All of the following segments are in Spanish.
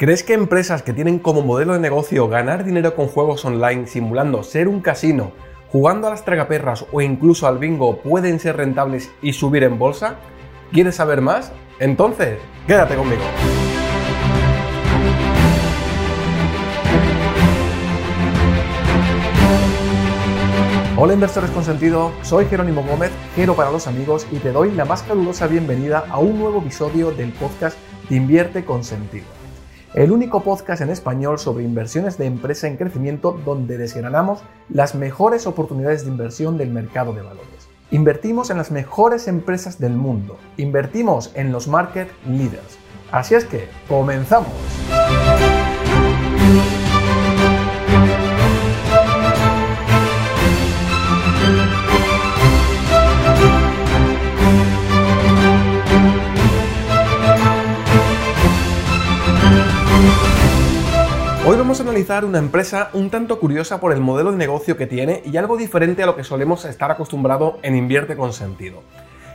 ¿Crees que empresas que tienen como modelo de negocio ganar dinero con juegos online simulando ser un casino, jugando a las tragaperras o incluso al bingo pueden ser rentables y subir en bolsa? ¿Quieres saber más? Entonces, quédate conmigo. Hola inversores con sentido, soy Jerónimo Gómez, Jero para los amigos y te doy la más calurosa bienvenida a un nuevo episodio del podcast Invierte con sentido el único podcast en español sobre inversiones de empresa en crecimiento donde desgranamos las mejores oportunidades de inversión del mercado de valores. Invertimos en las mejores empresas del mundo, invertimos en los market leaders. Así es que, comenzamos. Vamos a analizar una empresa un tanto curiosa por el modelo de negocio que tiene y algo diferente a lo que solemos estar acostumbrado en Invierte con Sentido.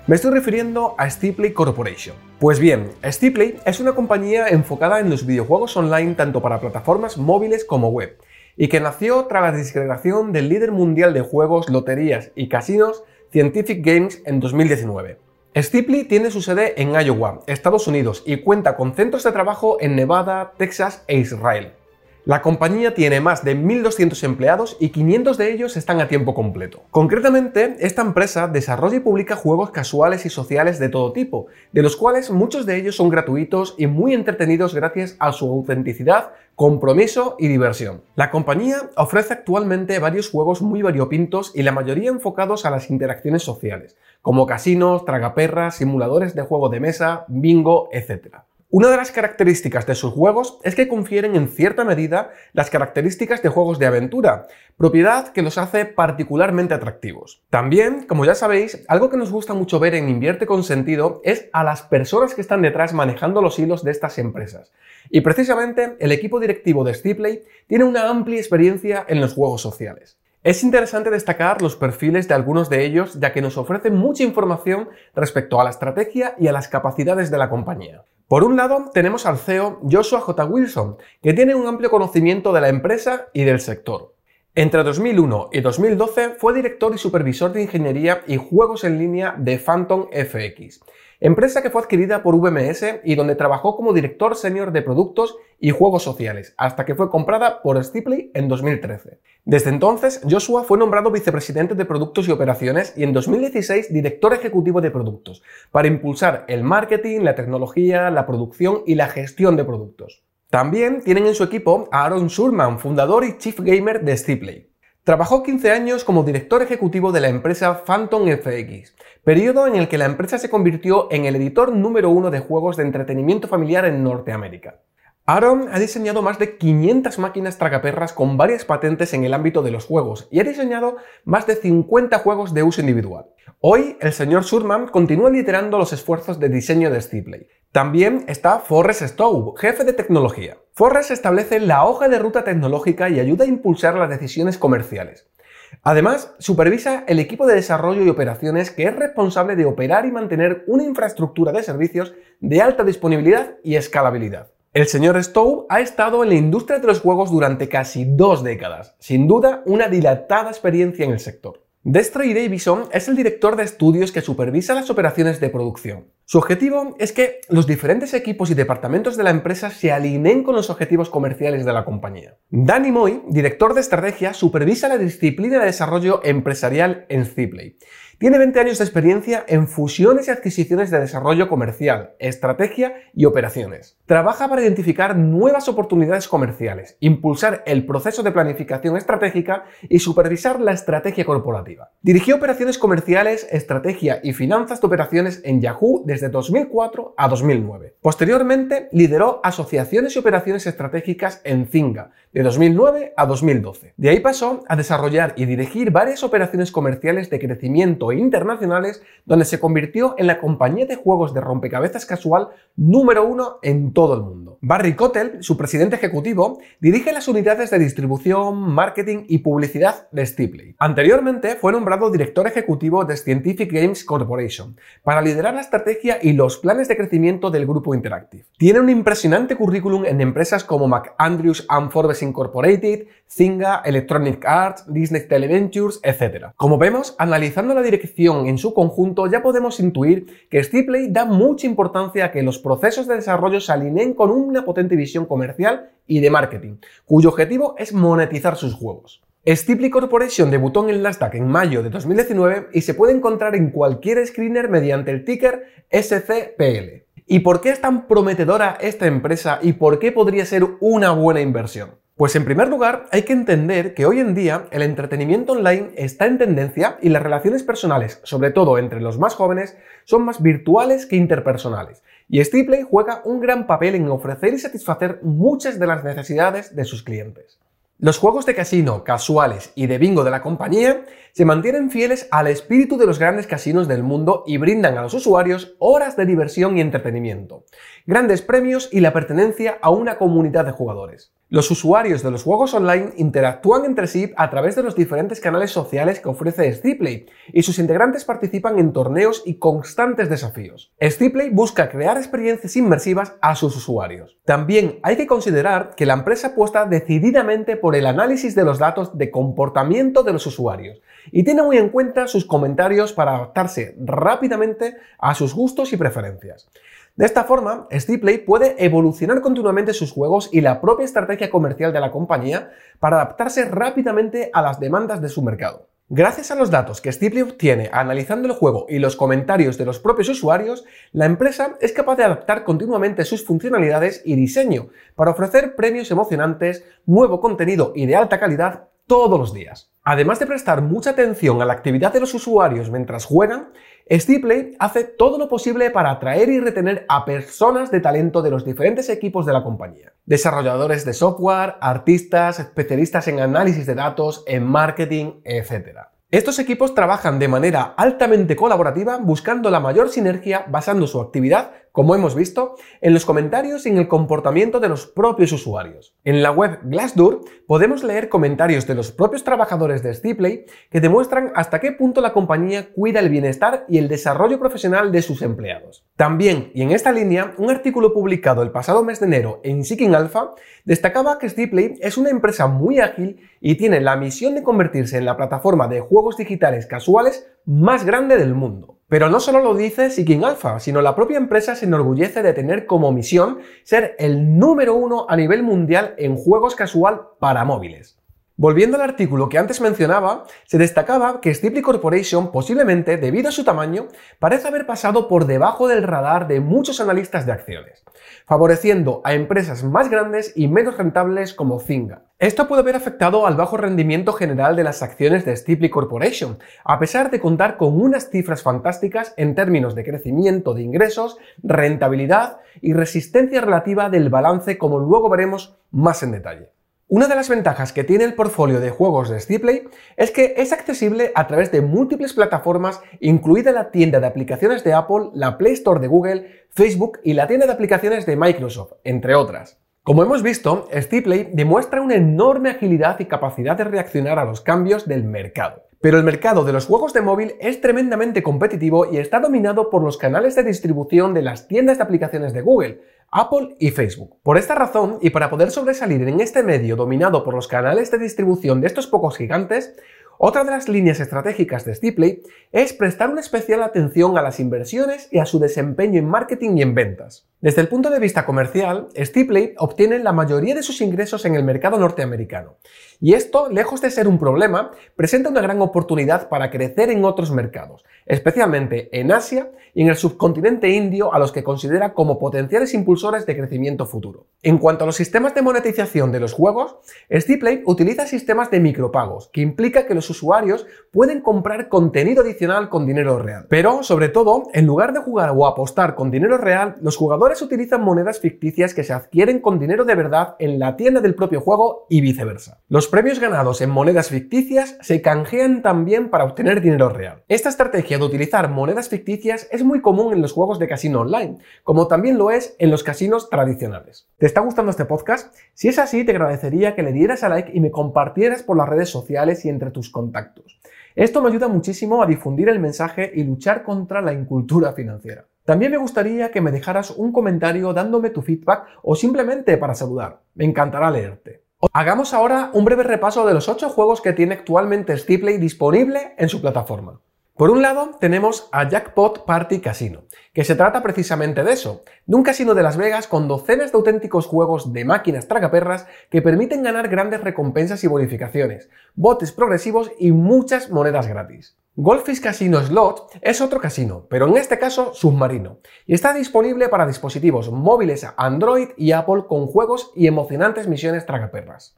Me estoy refiriendo a Stipley Corporation. Pues bien, Stipley es una compañía enfocada en los videojuegos online tanto para plataformas móviles como web, y que nació tras la disgregación del líder mundial de juegos, loterías y casinos Scientific Games en 2019. Stipley tiene su sede en Iowa, Estados Unidos, y cuenta con centros de trabajo en Nevada, Texas e Israel. La compañía tiene más de 1.200 empleados y 500 de ellos están a tiempo completo. Concretamente, esta empresa desarrolla y publica juegos casuales y sociales de todo tipo, de los cuales muchos de ellos son gratuitos y muy entretenidos gracias a su autenticidad, compromiso y diversión. La compañía ofrece actualmente varios juegos muy variopintos y la mayoría enfocados a las interacciones sociales, como casinos, tragaperras, simuladores de juego de mesa, bingo, etc. Una de las características de sus juegos es que confieren en cierta medida las características de juegos de aventura, propiedad que los hace particularmente atractivos. También, como ya sabéis, algo que nos gusta mucho ver en Invierte con Sentido es a las personas que están detrás manejando los hilos de estas empresas. Y precisamente el equipo directivo de Stipley tiene una amplia experiencia en los juegos sociales. Es interesante destacar los perfiles de algunos de ellos ya que nos ofrecen mucha información respecto a la estrategia y a las capacidades de la compañía. Por un lado, tenemos al CEO Joshua J. Wilson, que tiene un amplio conocimiento de la empresa y del sector. Entre 2001 y 2012 fue director y supervisor de ingeniería y juegos en línea de Phantom FX, empresa que fue adquirida por VMS y donde trabajó como director senior de productos y juegos sociales, hasta que fue comprada por Stipley en 2013. Desde entonces, Joshua fue nombrado vicepresidente de productos y operaciones y en 2016 director ejecutivo de productos, para impulsar el marketing, la tecnología, la producción y la gestión de productos. También tienen en su equipo a Aaron Schurman, fundador y chief gamer de Stipley. Trabajó 15 años como director ejecutivo de la empresa Phantom FX, periodo en el que la empresa se convirtió en el editor número uno de juegos de entretenimiento familiar en Norteamérica. Aaron ha diseñado más de 500 máquinas tragaperras con varias patentes en el ámbito de los juegos y ha diseñado más de 50 juegos de uso individual. Hoy, el señor Surman continúa liderando los esfuerzos de diseño de Stipley. También está Forrest Stowe, jefe de tecnología. Forrest establece la hoja de ruta tecnológica y ayuda a impulsar las decisiones comerciales. Además, supervisa el equipo de desarrollo y operaciones que es responsable de operar y mantener una infraestructura de servicios de alta disponibilidad y escalabilidad. El señor Stowe ha estado en la industria de los juegos durante casi dos décadas, sin duda una dilatada experiencia en el sector. Destroy Davison es el director de estudios que supervisa las operaciones de producción. Su objetivo es que los diferentes equipos y departamentos de la empresa se alineen con los objetivos comerciales de la compañía. Danny Moy, director de estrategia, supervisa la disciplina de desarrollo empresarial en Zipley tiene 20 años de experiencia en fusiones y adquisiciones de desarrollo comercial, estrategia y operaciones. Trabaja para identificar nuevas oportunidades comerciales, impulsar el proceso de planificación estratégica y supervisar la estrategia corporativa. Dirigió operaciones comerciales, estrategia y finanzas de operaciones en Yahoo desde 2004 a 2009. Posteriormente, lideró asociaciones y operaciones estratégicas en Zinga de 2009 a 2012. De ahí pasó a desarrollar y dirigir varias operaciones comerciales de crecimiento internacionales, donde se convirtió en la compañía de juegos de rompecabezas casual número uno en todo el mundo. Barry Cottle, su presidente ejecutivo, dirige las unidades de distribución, marketing y publicidad de Stipley. Anteriormente fue nombrado director ejecutivo de Scientific Games Corporation para liderar la estrategia y los planes de crecimiento del grupo Interactive. Tiene un impresionante currículum en empresas como McAndrews and Forbes Incorporated, Zynga, Electronic Arts, Disney Televentures, etc. Como vemos, analizando la dirección en su conjunto ya podemos intuir que Stipley da mucha importancia a que los procesos de desarrollo se alineen con una potente visión comercial y de marketing, cuyo objetivo es monetizar sus juegos. Stipley Corporation debutó en el Nasdaq en mayo de 2019 y se puede encontrar en cualquier screener mediante el ticker SCPL. ¿Y por qué es tan prometedora esta empresa y por qué podría ser una buena inversión? Pues en primer lugar, hay que entender que hoy en día el entretenimiento online está en tendencia y las relaciones personales, sobre todo entre los más jóvenes, son más virtuales que interpersonales. Y Stipley juega un gran papel en ofrecer y satisfacer muchas de las necesidades de sus clientes. Los juegos de casino casuales y de bingo de la compañía se mantienen fieles al espíritu de los grandes casinos del mundo y brindan a los usuarios horas de diversión y entretenimiento, grandes premios y la pertenencia a una comunidad de jugadores. Los usuarios de los juegos online interactúan entre sí a través de los diferentes canales sociales que ofrece Stipley y sus integrantes participan en torneos y constantes desafíos. Stipley busca crear experiencias inmersivas a sus usuarios. También hay que considerar que la empresa apuesta decididamente por el análisis de los datos de comportamiento de los usuarios y tiene muy en cuenta sus comentarios para adaptarse rápidamente a sus gustos y preferencias. De esta forma, Stipley puede evolucionar continuamente sus juegos y la propia estrategia comercial de la compañía para adaptarse rápidamente a las demandas de su mercado. Gracias a los datos que Stipley obtiene analizando el juego y los comentarios de los propios usuarios, la empresa es capaz de adaptar continuamente sus funcionalidades y diseño para ofrecer premios emocionantes, nuevo contenido y de alta calidad todos los días. Además de prestar mucha atención a la actividad de los usuarios mientras juegan, Stipley hace todo lo posible para atraer y retener a personas de talento de los diferentes equipos de la compañía. Desarrolladores de software, artistas, especialistas en análisis de datos, en marketing, etc. Estos equipos trabajan de manera altamente colaborativa buscando la mayor sinergia basando su actividad como hemos visto, en los comentarios y en el comportamiento de los propios usuarios. En la web Glassdoor podemos leer comentarios de los propios trabajadores de Stipley que demuestran hasta qué punto la compañía cuida el bienestar y el desarrollo profesional de sus empleados. También, y en esta línea, un artículo publicado el pasado mes de enero en Seeking Alpha destacaba que Stipley es una empresa muy ágil y tiene la misión de convertirse en la plataforma de juegos digitales casuales más grande del mundo. Pero no solo lo dice Seeking Alpha, sino la propia empresa se enorgullece de tener como misión ser el número uno a nivel mundial en juegos casual para móviles. Volviendo al artículo que antes mencionaba, se destacaba que Stipley Corporation, posiblemente debido a su tamaño, parece haber pasado por debajo del radar de muchos analistas de acciones, favoreciendo a empresas más grandes y menos rentables como Zynga. Esto puede haber afectado al bajo rendimiento general de las acciones de Stipley Corporation, a pesar de contar con unas cifras fantásticas en términos de crecimiento de ingresos, rentabilidad y resistencia relativa del balance como luego veremos más en detalle. Una de las ventajas que tiene el portfolio de juegos de Stipley es que es accesible a través de múltiples plataformas, incluida la tienda de aplicaciones de Apple, la Play Store de Google, Facebook y la tienda de aplicaciones de Microsoft, entre otras. Como hemos visto, Stipley demuestra una enorme agilidad y capacidad de reaccionar a los cambios del mercado. Pero el mercado de los juegos de móvil es tremendamente competitivo y está dominado por los canales de distribución de las tiendas de aplicaciones de Google, Apple y Facebook. Por esta razón, y para poder sobresalir en este medio dominado por los canales de distribución de estos pocos gigantes, otra de las líneas estratégicas de Stipley es prestar una especial atención a las inversiones y a su desempeño en marketing y en ventas. Desde el punto de vista comercial, Stipley obtiene la mayoría de sus ingresos en el mercado norteamericano. Y esto, lejos de ser un problema, presenta una gran oportunidad para crecer en otros mercados, especialmente en Asia y en el subcontinente indio a los que considera como potenciales impulsores de crecimiento futuro. En cuanto a los sistemas de monetización de los juegos, Stipley utiliza sistemas de micropagos, que implica que los usuarios pueden comprar contenido adicional con dinero real. Pero, sobre todo, en lugar de jugar o apostar con dinero real, los jugadores utilizan monedas ficticias que se adquieren con dinero de verdad en la tienda del propio juego y viceversa. Premios ganados en monedas ficticias se canjean también para obtener dinero real. Esta estrategia de utilizar monedas ficticias es muy común en los juegos de casino online, como también lo es en los casinos tradicionales. ¿Te está gustando este podcast? Si es así, te agradecería que le dieras a like y me compartieras por las redes sociales y entre tus contactos. Esto me ayuda muchísimo a difundir el mensaje y luchar contra la incultura financiera. También me gustaría que me dejaras un comentario dándome tu feedback o simplemente para saludar. Me encantará leerte. Hagamos ahora un breve repaso de los 8 juegos que tiene actualmente Steeplay disponible en su plataforma. Por un lado, tenemos a Jackpot Party Casino, que se trata precisamente de eso, de un casino de Las Vegas con docenas de auténticos juegos de máquinas tragaperras que permiten ganar grandes recompensas y bonificaciones, botes progresivos y muchas monedas gratis. Goldfish Casino Slot es otro casino, pero en este caso submarino, y está disponible para dispositivos móviles Android y Apple con juegos y emocionantes misiones tragaperras.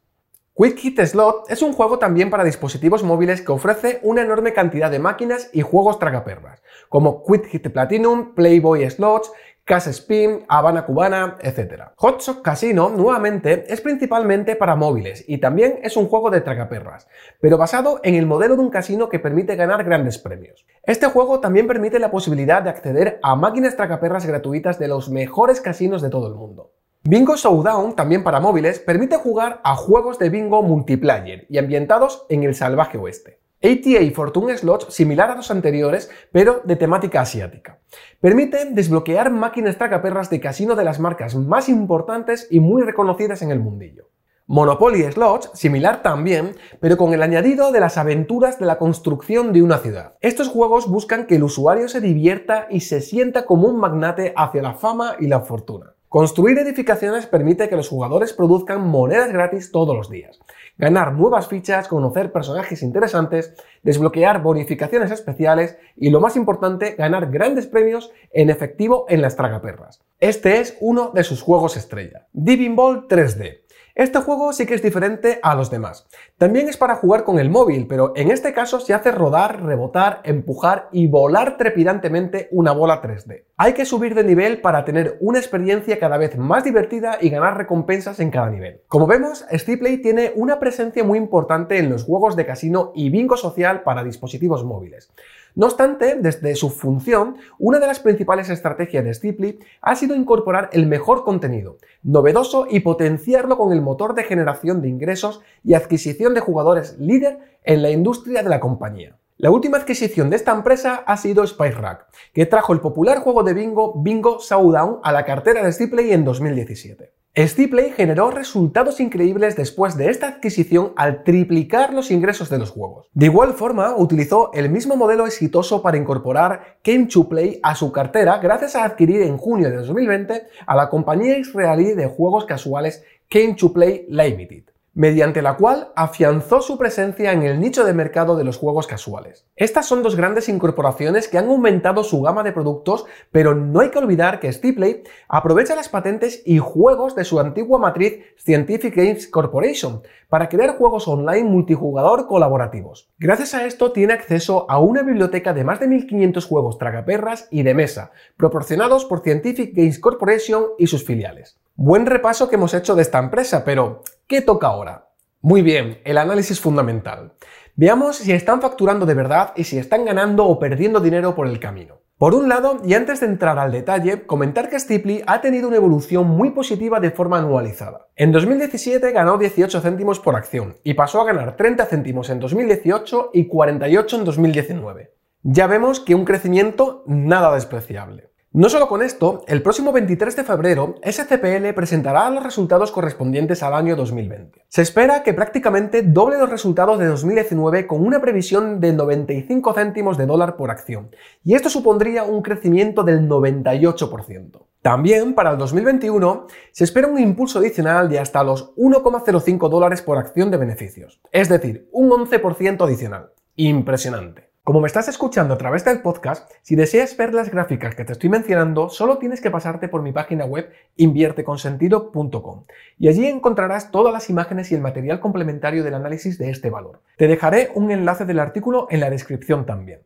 Quick Hit Slot es un juego también para dispositivos móviles que ofrece una enorme cantidad de máquinas y juegos tragaperras, como Quick Hit Platinum, Playboy Slots, Cash Spin, Habana Cubana, etc. Hot Shot Casino, nuevamente, es principalmente para móviles y también es un juego de tragaperras, pero basado en el modelo de un casino que permite ganar grandes premios. Este juego también permite la posibilidad de acceder a máquinas tragaperras gratuitas de los mejores casinos de todo el mundo. Bingo Showdown, también para móviles, permite jugar a juegos de bingo multiplayer y ambientados en el salvaje oeste. ATA Fortune Slots, similar a los anteriores, pero de temática asiática. Permite desbloquear máquinas tracaperras de casino de las marcas más importantes y muy reconocidas en el mundillo. Monopoly Slots, similar también, pero con el añadido de las aventuras de la construcción de una ciudad. Estos juegos buscan que el usuario se divierta y se sienta como un magnate hacia la fama y la fortuna. Construir edificaciones permite que los jugadores produzcan monedas gratis todos los días, ganar nuevas fichas, conocer personajes interesantes, desbloquear bonificaciones especiales y, lo más importante, ganar grandes premios en efectivo en las tragaperras. Este es uno de sus juegos estrella. Diving Ball 3D. Este juego sí que es diferente a los demás. También es para jugar con el móvil, pero en este caso se hace rodar, rebotar, empujar y volar trepidantemente una bola 3D. Hay que subir de nivel para tener una experiencia cada vez más divertida y ganar recompensas en cada nivel. Como vemos, Steeplay tiene una presencia muy importante en los juegos de casino y bingo social para dispositivos móviles. No obstante, desde su función, una de las principales estrategias de Steeply ha sido incorporar el mejor contenido, novedoso y potenciarlo con el motor de generación de ingresos y adquisición de jugadores líder en la industria de la compañía. La última adquisición de esta empresa ha sido Spice Rack, que trajo el popular juego de bingo Bingo Showdown a la cartera de Steeplay en 2017. Steeplay generó resultados increíbles después de esta adquisición al triplicar los ingresos de los juegos. De igual forma, utilizó el mismo modelo exitoso para incorporar Game to Play a su cartera gracias a adquirir en junio de 2020 a la compañía israelí de juegos casuales Game to Play Limited mediante la cual afianzó su presencia en el nicho de mercado de los juegos casuales. Estas son dos grandes incorporaciones que han aumentado su gama de productos, pero no hay que olvidar que Steeplay aprovecha las patentes y juegos de su antigua matriz Scientific Games Corporation para crear juegos online multijugador colaborativos. Gracias a esto tiene acceso a una biblioteca de más de 1500 juegos tragaperras y de mesa, proporcionados por Scientific Games Corporation y sus filiales. Buen repaso que hemos hecho de esta empresa, pero ¿qué toca ahora? Muy bien, el análisis fundamental. Veamos si están facturando de verdad y si están ganando o perdiendo dinero por el camino. Por un lado, y antes de entrar al detalle, comentar que Stipley ha tenido una evolución muy positiva de forma anualizada. En 2017 ganó 18 céntimos por acción y pasó a ganar 30 céntimos en 2018 y 48 en 2019. Ya vemos que un crecimiento nada despreciable. No solo con esto, el próximo 23 de febrero, SCPL presentará los resultados correspondientes al año 2020. Se espera que prácticamente doble los resultados de 2019 con una previsión de 95 céntimos de dólar por acción, y esto supondría un crecimiento del 98%. También para el 2021 se espera un impulso adicional de hasta los 1,05 dólares por acción de beneficios, es decir, un 11% adicional. Impresionante. Como me estás escuchando a través del podcast, si deseas ver las gráficas que te estoy mencionando, solo tienes que pasarte por mi página web invierteconsentido.com y allí encontrarás todas las imágenes y el material complementario del análisis de este valor. Te dejaré un enlace del artículo en la descripción también.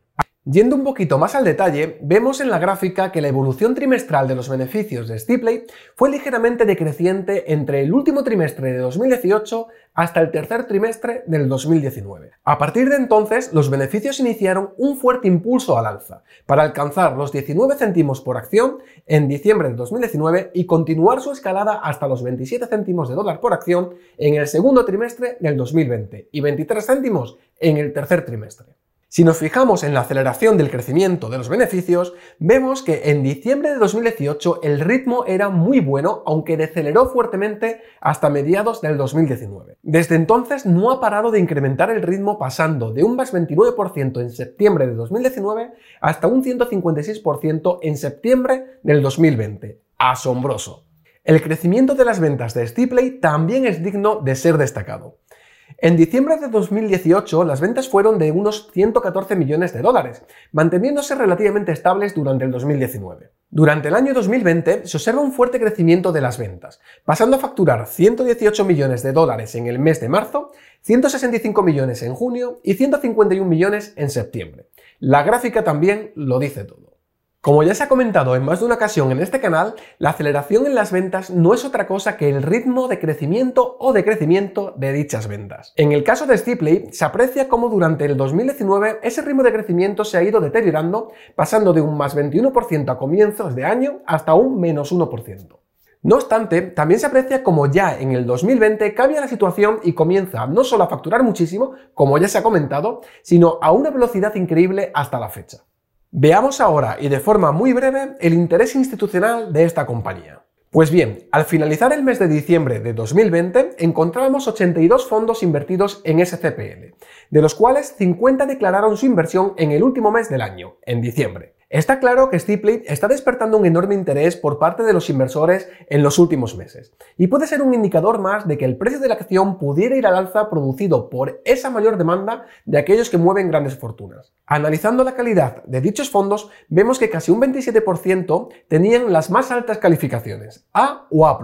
Yendo un poquito más al detalle, vemos en la gráfica que la evolución trimestral de los beneficios de Stipley fue ligeramente decreciente entre el último trimestre de 2018 hasta el tercer trimestre del 2019. A partir de entonces, los beneficios iniciaron un fuerte impulso al alza, para alcanzar los 19 céntimos por acción en diciembre de 2019 y continuar su escalada hasta los 27 céntimos de dólar por acción en el segundo trimestre del 2020 y 23 céntimos en el tercer trimestre. Si nos fijamos en la aceleración del crecimiento de los beneficios, vemos que en diciembre de 2018 el ritmo era muy bueno, aunque deceleró fuertemente hasta mediados del 2019. Desde entonces no ha parado de incrementar el ritmo pasando de un más 29% en septiembre de 2019 hasta un 156% en septiembre del 2020. Asombroso. El crecimiento de las ventas de Stipley también es digno de ser destacado. En diciembre de 2018, las ventas fueron de unos 114 millones de dólares, manteniéndose relativamente estables durante el 2019. Durante el año 2020 se observa un fuerte crecimiento de las ventas, pasando a facturar 118 millones de dólares en el mes de marzo, 165 millones en junio y 151 millones en septiembre. La gráfica también lo dice todo. Como ya se ha comentado en más de una ocasión en este canal, la aceleración en las ventas no es otra cosa que el ritmo de crecimiento o decrecimiento de dichas ventas. En el caso de Stipley, se aprecia cómo durante el 2019 ese ritmo de crecimiento se ha ido deteriorando, pasando de un más 21% a comienzos de año hasta un menos 1%. No obstante, también se aprecia como ya en el 2020 cambia la situación y comienza no solo a facturar muchísimo, como ya se ha comentado, sino a una velocidad increíble hasta la fecha. Veamos ahora y de forma muy breve el interés institucional de esta compañía. Pues bien, al finalizar el mes de diciembre de 2020 encontrábamos 82 fondos invertidos en SCPL, de los cuales 50 declararon su inversión en el último mes del año, en diciembre. Está claro que Stipley está despertando un enorme interés por parte de los inversores en los últimos meses, y puede ser un indicador más de que el precio de la acción pudiera ir al alza producido por esa mayor demanda de aquellos que mueven grandes fortunas. Analizando la calidad de dichos fondos, vemos que casi un 27% tenían las más altas calificaciones, A o A+,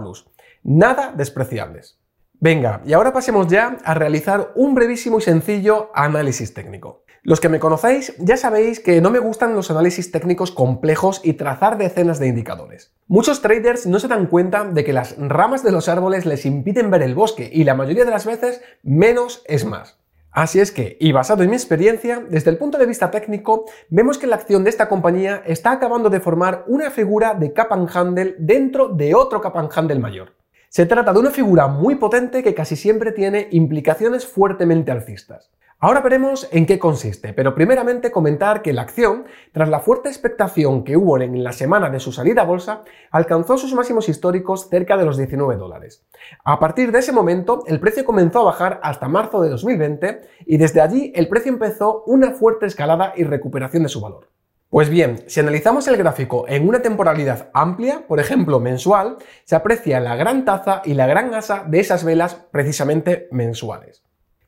nada despreciables. Venga, y ahora pasemos ya a realizar un brevísimo y sencillo análisis técnico. Los que me conocéis ya sabéis que no me gustan los análisis técnicos complejos y trazar decenas de indicadores. Muchos traders no se dan cuenta de que las ramas de los árboles les impiden ver el bosque y la mayoría de las veces menos es más. Así es que, y basado en mi experiencia, desde el punto de vista técnico, vemos que la acción de esta compañía está acabando de formar una figura de cap and handle dentro de otro cap and handle mayor. Se trata de una figura muy potente que casi siempre tiene implicaciones fuertemente alcistas. Ahora veremos en qué consiste, pero primeramente comentar que la acción, tras la fuerte expectación que hubo en la semana de su salida a bolsa, alcanzó sus máximos históricos cerca de los 19 dólares. A partir de ese momento, el precio comenzó a bajar hasta marzo de 2020 y desde allí el precio empezó una fuerte escalada y recuperación de su valor. Pues bien, si analizamos el gráfico en una temporalidad amplia, por ejemplo mensual, se aprecia la gran taza y la gran asa de esas velas precisamente mensuales.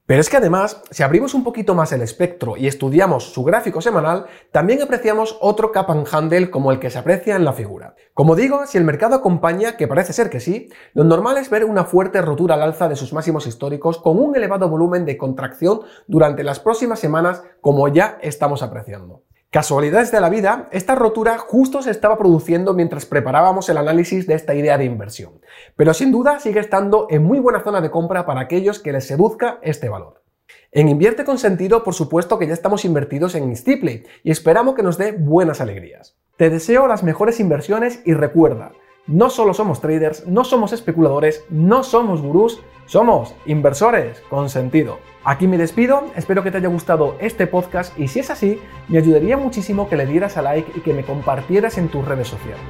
Pero es que además, si abrimos un poquito más el espectro y estudiamos su gráfico semanal, también apreciamos otro cap and handle como el que se aprecia en la figura. Como digo, si el mercado acompaña, que parece ser que sí, lo normal es ver una fuerte rotura al alza de sus máximos históricos con un elevado volumen de contracción durante las próximas semanas como ya estamos apreciando. Casualidades de la vida, esta rotura justo se estaba produciendo mientras preparábamos el análisis de esta idea de inversión, pero sin duda sigue estando en muy buena zona de compra para aquellos que les seduzca este valor. En Invierte con Sentido, por supuesto que ya estamos invertidos en Stipley y esperamos que nos dé buenas alegrías. Te deseo las mejores inversiones y recuerda, no solo somos traders, no somos especuladores, no somos gurús, somos inversores con sentido. Aquí me despido, espero que te haya gustado este podcast y si es así, me ayudaría muchísimo que le dieras a like y que me compartieras en tus redes sociales.